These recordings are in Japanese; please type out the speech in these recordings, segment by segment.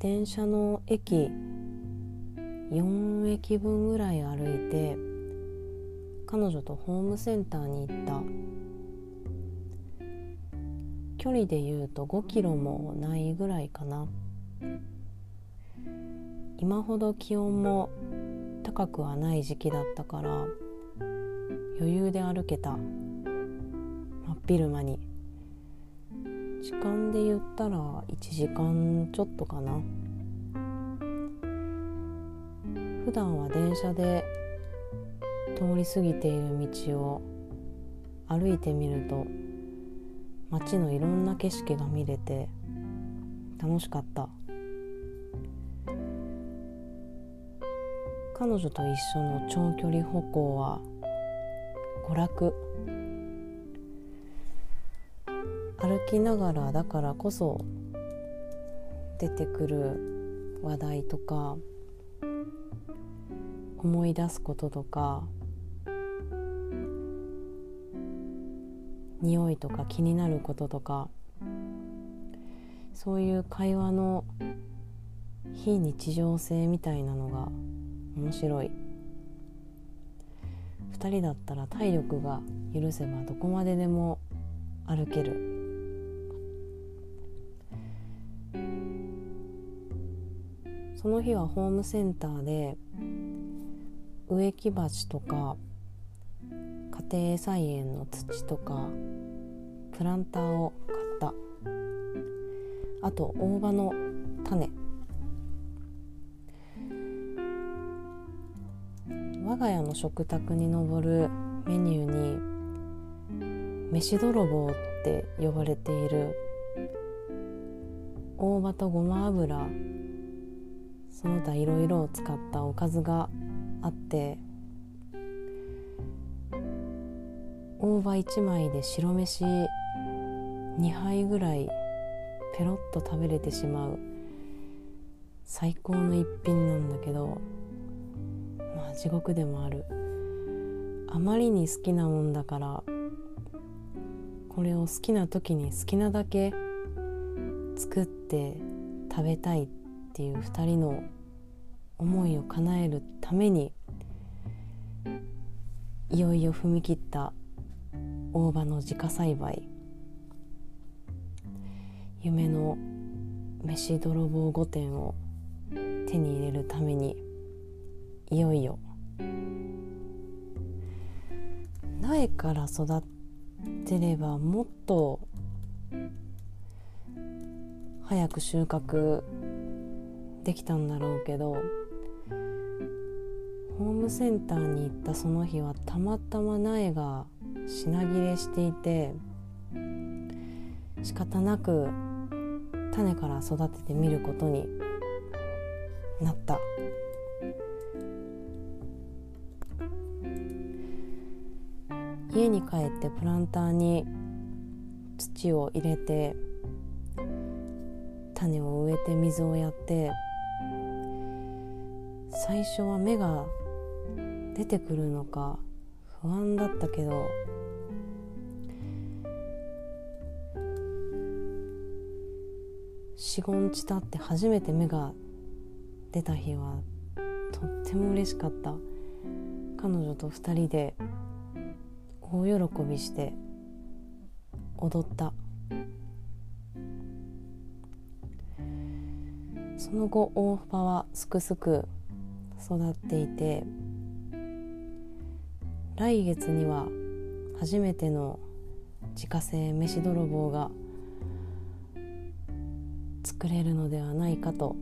電車の駅4駅分ぐらい歩いて彼女とホームセンターに行った。距離で言うと5キロもないぐらいかな。今ほど気温も高くはない時期だったから余裕で歩けた。真っ昼間に。時間で言ったら1時間ちょっとかな。普段は電車で通り過ぎている道を歩いてみると街のいろんな景色が見れて楽しかった。彼女と一緒の長距離歩行は娯楽。歩きながらだからこそ出てくる話題とか思い出すこととか匂いとか気になることとかそういう会話の非日常性みたいなのが面白い。2人だったら体力が許せばどこまででも歩ける。その日はホームセンターで植木鉢とか家庭菜園の土とかプランターを買った。あと大葉の種。我が家の食卓に上るメニューに飯泥棒って呼ばれている大葉とごま油その他いろいろ使ったおかずがあって大葉1枚で白飯2杯ぐらいペロッと食べれてしまう最高の一品なんだけどまあ地獄でもある。あまりに好きなもんだからこれを好きな時に好きなだけ作って食べたいってっていう2人の思いを叶えるためにいよいよ踏み切った大葉の自家栽培。夢の飯泥棒御殿を手に入れるためにいよいよ苗から育ってればもっと早く収穫できたんだろうけどホームセンターに行ったその日はたまたま苗が品切れしていて仕方なく種から育ててみることになった。家に帰ってプランターに土を入れて種を植えて水をやって最初は芽が出てくるのか不安だったけど45日経って初めて芽が出た日はとっても嬉しかった。彼女と2人で大喜びして踊った。その後大葉はすくすく育っていて来月には初めての自家製飯泥棒が作れるのではないかと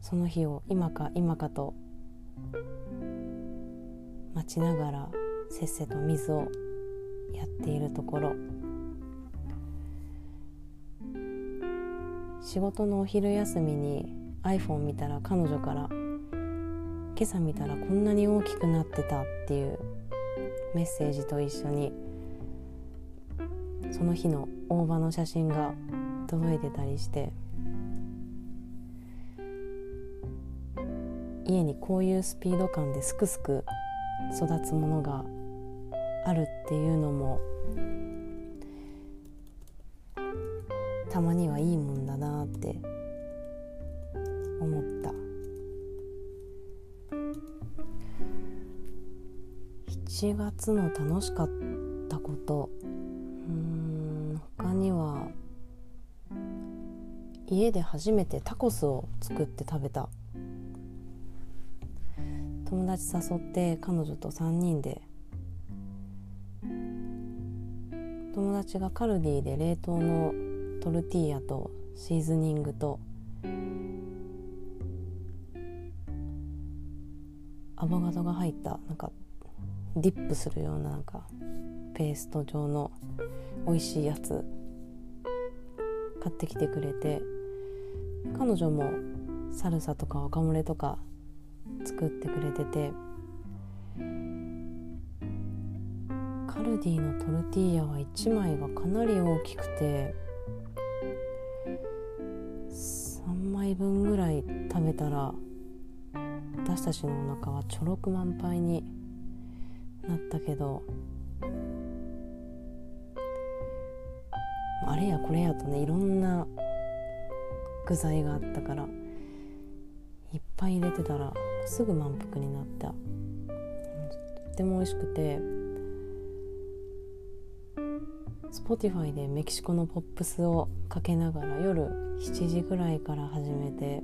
その日を今か今かと待ちながらせっせと水をやっているところ。仕事のお昼休みに iPhone 見たら彼女から「今朝見たらこんなに大きくなってた」っていうメッセージと一緒にその日の大葉の写真が届いてたりして家にこういうスピード感ですくすく育つものがあるっていうのもたまにはいいもんだなって7月の楽しかったこと。うん他には家で初めてタコスを作って食べた。友達誘って彼女と3人で。友達がカルディで冷凍のトルティーヤとシーズニングとアボカドが入ったなんかディップするようななんかペースト状の美味しいやつ買ってきてくれて彼女もサルサとかワカモレとか作ってくれててカルディのトルティーヤは1枚がかなり大きくて3枚分ぐらい食べたら私たちのお腹はちょろく満杯になったけどあれやこれやとねいろんな具材があったからいっぱい入れてたらすぐ満腹になった。とっても美味しくて Spotify でメキシコのポップスをかけながら夜7時ぐらいから始めて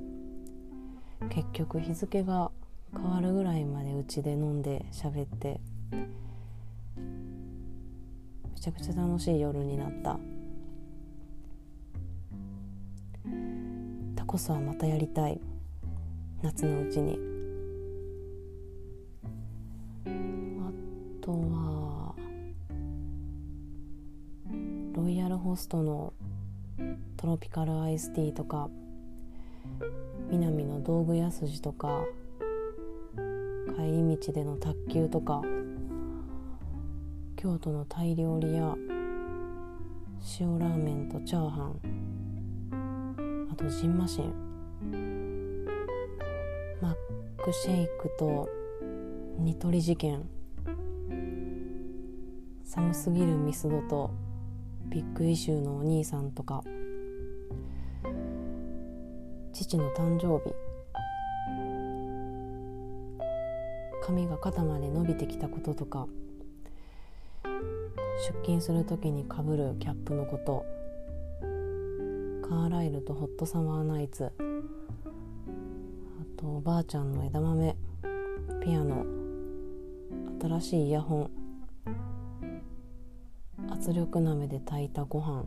結局日付が変わるぐらいまでうちで飲んで喋ってめちゃくちゃ楽しい夜になった。タコスはまたやりたい。夏のうちに。あとはロイヤルホストのトロピカルアイスティーとか南の道具屋筋とか帰り道での卓球とか。京都のタイ料理屋。塩ラーメンとチャーハン。あとジンマシン。マックシェイクとニトリ事件。寒すぎるミスドとビッグイシューのお兄さんとか。父の誕生日。髪が肩まで伸びてきたこととか。出勤する時にかぶるキャップのこと。カーライルとホットサマーナイツ。あとおばあちゃんの枝豆。ピアノ。新しいイヤホン。圧力鍋で炊いたご飯。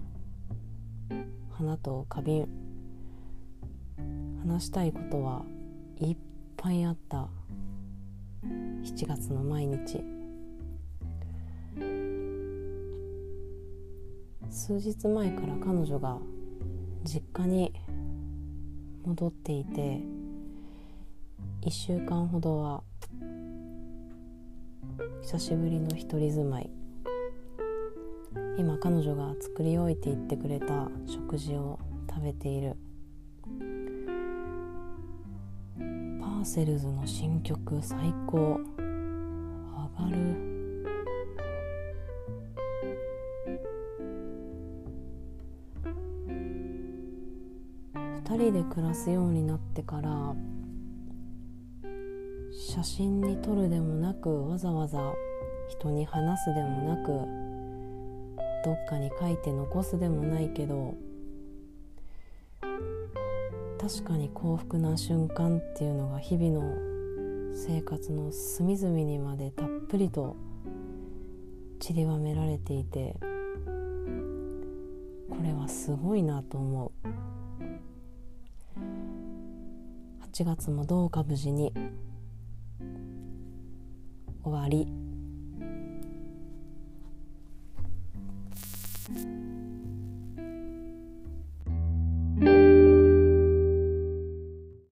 花と花瓶。話したいことはいっぱいあった。7月の毎日。数日前から彼女が実家に戻っていて1週間ほどは久しぶりの一人住まい。今彼女が作り置いていってくれた食事を食べている。パーセルズの新曲最高。上がる。2人で暮らすようになってから写真に撮るでもなくわざわざ人に話すでもなくどっかに書いて残すでもないけど確かに幸福な瞬間っていうのが日々の生活の隅々にまでたっぷりと散りばめられていてこれはすごいなと思う。8月もどうか無事に終わり。